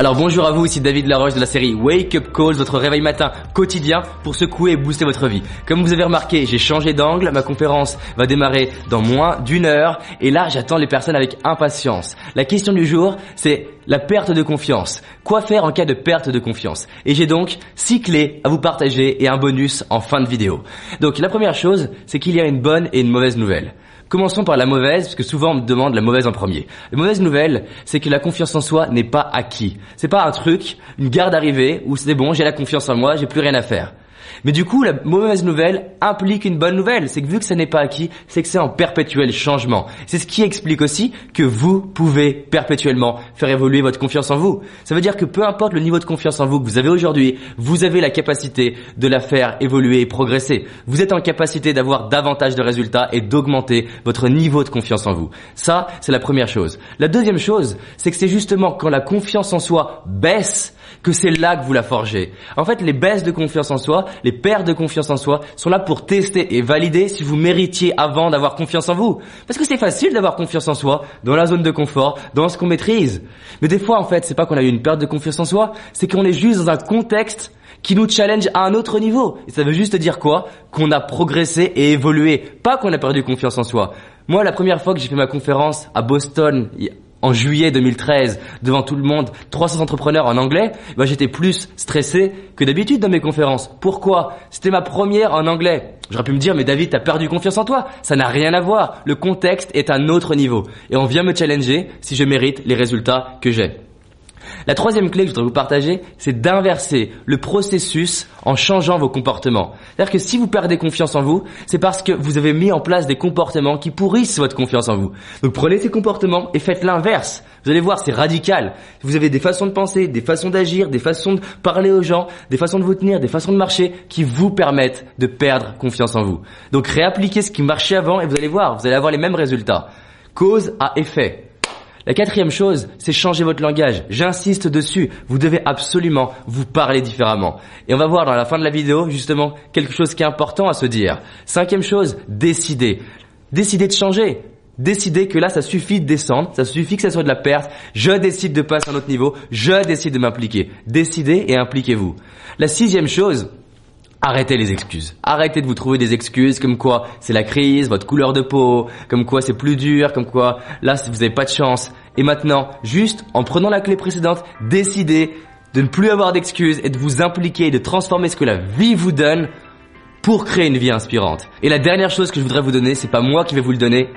Alors bonjour à vous, ici David Laroche de la série Wake Up Calls, votre réveil matin quotidien pour secouer et booster votre vie. Comme vous avez remarqué, j'ai changé d'angle, ma conférence va démarrer dans moins d'une heure et là j'attends les personnes avec impatience. La question du jour, c'est la perte de confiance. Quoi faire en cas de perte de confiance? Et j'ai donc six clés à vous partager et un bonus en fin de vidéo. Donc la première chose, c'est qu'il y a une bonne et une mauvaise nouvelle. Commençons par la mauvaise, parce que souvent on me demande la mauvaise en premier. La mauvaise nouvelle, c'est que la confiance en soi n'est pas acquis. C'est pas un truc, une garde arrivée où c'est bon, j'ai la confiance en moi, j'ai plus rien à faire. Mais du coup, la mauvaise nouvelle implique une bonne nouvelle. C'est que vu que ça n'est pas acquis, c'est que c'est en perpétuel changement. C'est ce qui explique aussi que vous pouvez perpétuellement faire évoluer votre confiance en vous. Ça veut dire que peu importe le niveau de confiance en vous que vous avez aujourd'hui, vous avez la capacité de la faire évoluer et progresser. Vous êtes en capacité d'avoir davantage de résultats et d'augmenter votre niveau de confiance en vous. Ça, c'est la première chose. La deuxième chose, c'est que c'est justement quand la confiance en soi baisse que c'est là que vous la forgez. En fait, les baisses de confiance en soi, les pertes de confiance en soi sont là pour tester et valider si vous méritiez avant d'avoir confiance en vous. Parce que c'est facile d'avoir confiance en soi dans la zone de confort, dans ce qu'on maîtrise. Mais des fois, en fait, c'est pas qu'on a eu une perte de confiance en soi, c'est qu'on est juste dans un contexte qui nous challenge à un autre niveau. Et ça veut juste dire quoi? Qu'on a progressé et évolué, pas qu'on a perdu confiance en soi. Moi, la première fois que j'ai fait ma conférence à Boston, en juillet 2013 devant tout le monde 300 entrepreneurs en anglais, bah, j'étais plus stressé que d'habitude dans mes conférences. Pourquoi? C'était ma première en anglais. J'aurais pu me dire mais David, t'as perdu confiance en toi. Ça n'a rien à voir. Le contexte est un autre niveau et on vient me challenger si je mérite les résultats que j'ai. La troisième clé que je voudrais vous partager, c'est d'inverser le processus en changeant vos comportements. C'est-à-dire que si vous perdez confiance en vous, c'est parce que vous avez mis en place des comportements qui pourrissent votre confiance en vous. Donc prenez ces comportements et faites l'inverse. Vous allez voir, c'est radical. Vous avez des façons de penser, des façons d'agir, des façons de parler aux gens, des façons de vous tenir, des façons de marcher qui vous permettent de perdre confiance en vous. Donc réappliquez ce qui marchait avant et vous allez voir, vous allez avoir les mêmes résultats. Cause à effet. La quatrième chose, c'est changer votre langage. J'insiste dessus. Vous devez absolument vous parler différemment. Et on va voir dans la fin de la vidéo, justement, quelque chose qui est important à se dire. Cinquième chose, décider. Décider de changer. Décider que là, ça suffit de descendre, ça suffit que ça soit de la perte. Je décide de passer à un autre niveau. Je décide de m'impliquer. Décidez et impliquez-vous. La sixième chose, Arrêtez les excuses. Arrêtez de vous trouver des excuses comme quoi c'est la crise, votre couleur de peau, comme quoi c'est plus dur, comme quoi là vous n'avez pas de chance. Et maintenant, juste en prenant la clé précédente, décidez de ne plus avoir d'excuses et de vous impliquer et de transformer ce que la vie vous donne pour créer une vie inspirante. Et la dernière chose que je voudrais vous donner, c'est pas moi qui vais vous le donner,